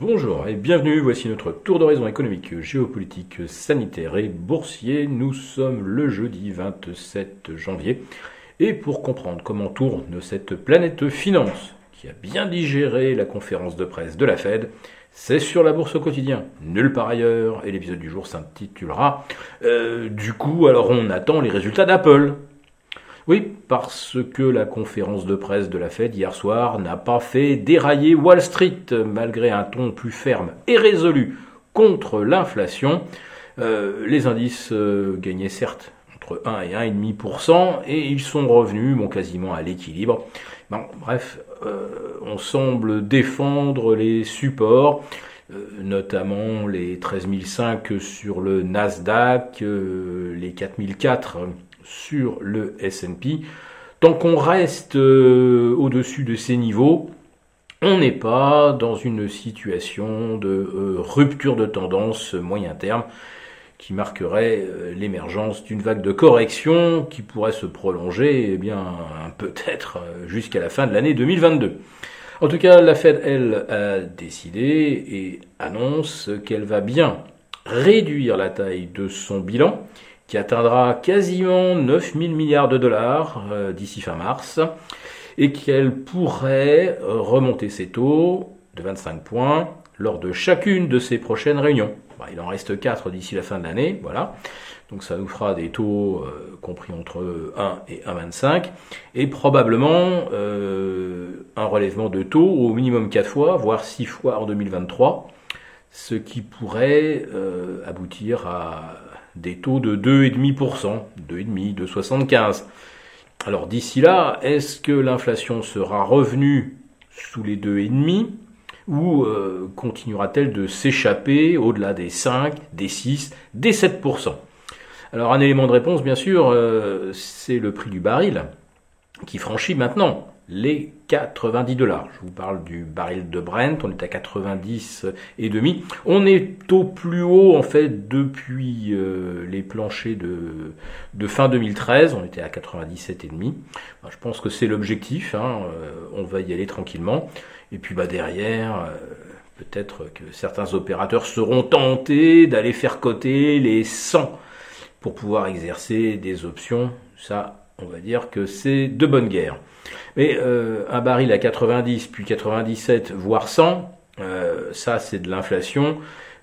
Bonjour et bienvenue, voici notre tour d'horizon économique, géopolitique, sanitaire et boursier. Nous sommes le jeudi 27 janvier et pour comprendre comment tourne cette planète finance qui a bien digéré la conférence de presse de la Fed, c'est sur la bourse au quotidien, nulle part ailleurs, et l'épisode du jour s'intitulera euh, Du coup, alors on attend les résultats d'Apple. Oui, parce que la conférence de presse de la Fed hier soir n'a pas fait dérailler Wall Street, malgré un ton plus ferme et résolu contre l'inflation. Euh, les indices euh, gagnaient certes entre 1 et 1,5%, et ils sont revenus bon, quasiment à l'équilibre. Bon, bref, euh, on semble défendre les supports, notamment les 13005 sur le Nasdaq, les 4004 sur le S&P. Tant qu'on reste euh, au-dessus de ces niveaux, on n'est pas dans une situation de euh, rupture de tendance moyen terme qui marquerait euh, l'émergence d'une vague de correction qui pourrait se prolonger eh peut-être jusqu'à la fin de l'année 2022. En tout cas, la Fed, elle, a décidé et annonce qu'elle va bien réduire la taille de son bilan qui atteindra quasiment 9 000 milliards de dollars euh, d'ici fin mars, et qu'elle pourrait remonter ses taux de 25 points lors de chacune de ses prochaines réunions. Bah, il en reste 4 d'ici la fin de l'année, voilà. Donc ça nous fera des taux euh, compris entre 1 et 1,25 et probablement euh, un relèvement de taux au minimum 4 fois, voire 6 fois en 2023, ce qui pourrait aboutir à des taux de 2,5%, 2,5%, 2,75%. Alors d'ici là, est-ce que l'inflation sera revenue sous les 2,5% ou euh, continuera-t-elle de s'échapper au-delà des 5, des 6, des 7% Alors un élément de réponse, bien sûr, euh, c'est le prix du baril qui franchit maintenant les 90 dollars. Je vous parle du baril de Brent, on est à 90 et demi. On est au plus haut en fait depuis euh, les planchers de, fin 2013, on était à 97 et demi. je pense que c'est l'objectif, hein. euh, on va y aller tranquillement. Et puis bah derrière, euh, peut-être que certains opérateurs seront tentés d'aller faire coter les 100 pour pouvoir exercer des options. On va dire que c'est de bonne guerre. Mais euh, un baril à 90, puis 97, voire 100, euh, ça c'est de l'inflation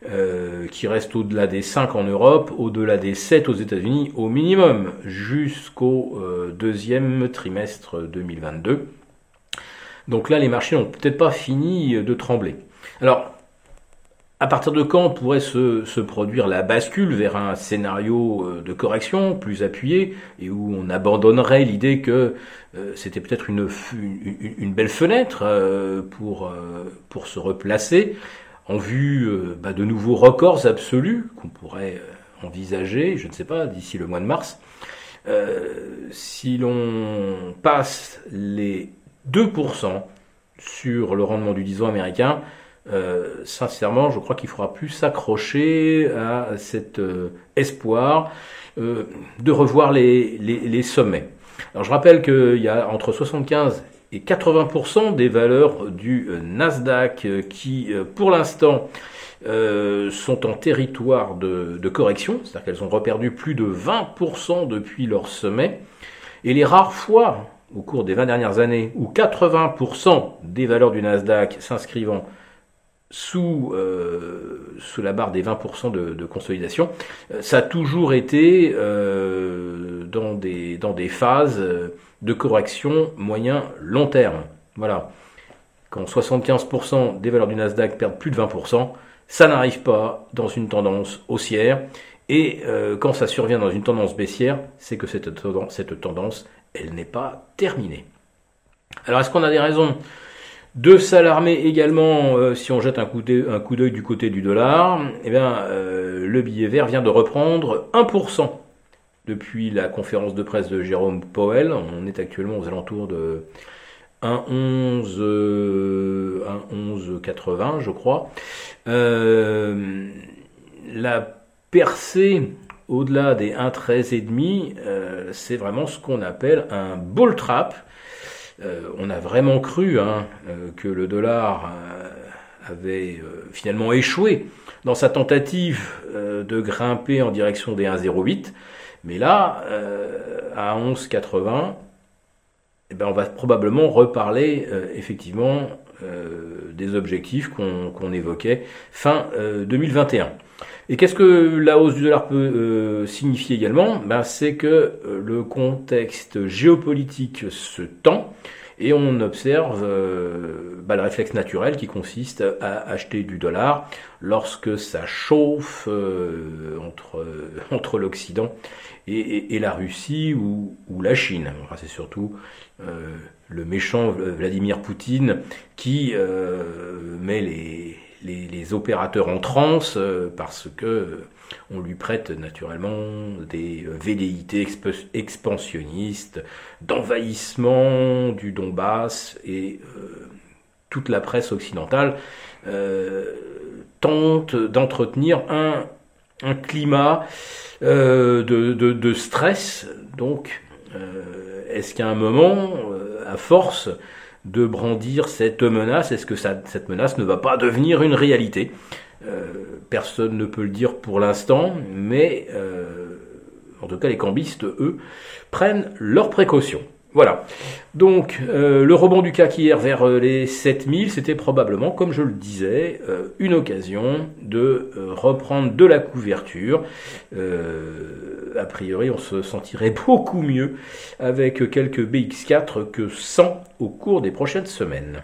euh, qui reste au-delà des 5 en Europe, au-delà des 7 aux États-Unis au minimum, jusqu'au deuxième trimestre 2022. Donc là, les marchés n'ont peut-être pas fini de trembler. Alors, à partir de quand pourrait se, produire la bascule vers un scénario euh, de correction plus appuyé et où on abandonnerait l'idée que euh, c'était peut-être une, belle fenêtre euh, pour, pour se replacer en vue bah, de nouveaux records absolus qu'on pourrait envisager, je ne sais pas, d'ici le mois de mars. si l'on passe les 2% sur le rendement du 10 ans américain, euh, sincèrement, je crois qu'il faudra plus s'accrocher à cet euh, espoir euh, de revoir les, sommets. Alors je rappelle qu'il y a entre 75 et 80% des valeurs du Nasdaq qui, pour l'instant, sont en territoire de, de correction, c'est-à-dire qu'elles ont reperdu plus de 20% depuis leur sommet. Et les rares fois, au cours des 20 dernières années, où 80% des valeurs du Nasdaq s'inscrivant sous, euh, sous la barre des 20% de, consolidation, euh, ça a toujours été euh, dans, des, phases de correction moyen-long terme. Voilà. Quand 75% des valeurs du Nasdaq perdent plus de 20%, ça n'arrive pas dans une tendance haussière. Et quand ça survient dans une tendance baissière, c'est que cette cette tendance elle n'est pas terminée. Alors est-ce qu'on a des raisons de s'alarmer également, euh, si on jette un coup d'œil du côté du dollar, eh bien, euh, le billet vert vient de reprendre 1% depuis la conférence de presse de Jérôme Powell. On est actuellement aux alentours de 1,11, 1,11,80 euh, je crois. la percée au-delà des 1,13,5, euh, c'est vraiment ce qu'on appelle un bull trap. Euh, on a vraiment cru hein, euh, que le dollar avait finalement échoué dans sa tentative de grimper en direction des 1,08. Mais là, à 11,80, eh ben, on va probablement reparler effectivement des objectifs qu'on évoquait fin 2021. Et qu'est-ce que la hausse du dollar peut euh, signifier également? Ben, C'est que euh, le contexte géopolitique se tend et on observe euh, ben, le réflexe naturel qui consiste à acheter du dollar lorsque ça chauffe entre, entre l'Occident et, la Russie ou, ou la Chine. c'est surtout le méchant Vladimir Poutine qui met les les, opérateurs en transe euh, parce que euh, on lui prête naturellement des euh, velléités expansionnistes, d'envahissement du Donbass et toute la presse occidentale tente d'entretenir un, climat de, stress. Donc, est-ce qu'à un moment, à force de brandir cette menace? Est-ce que cette menace ne va pas devenir une réalité? Euh, Personne ne peut le dire pour l'instant, mais euh, en tout cas les cambistes, eux, prennent leurs précautions. Voilà. Donc euh, le rebond du CAC hier vers les 7000, c'était probablement, comme je le disais, une occasion de reprendre de la couverture a priori, on se sentirait beaucoup mieux avec quelques BX4 que 100 au cours des prochaines semaines.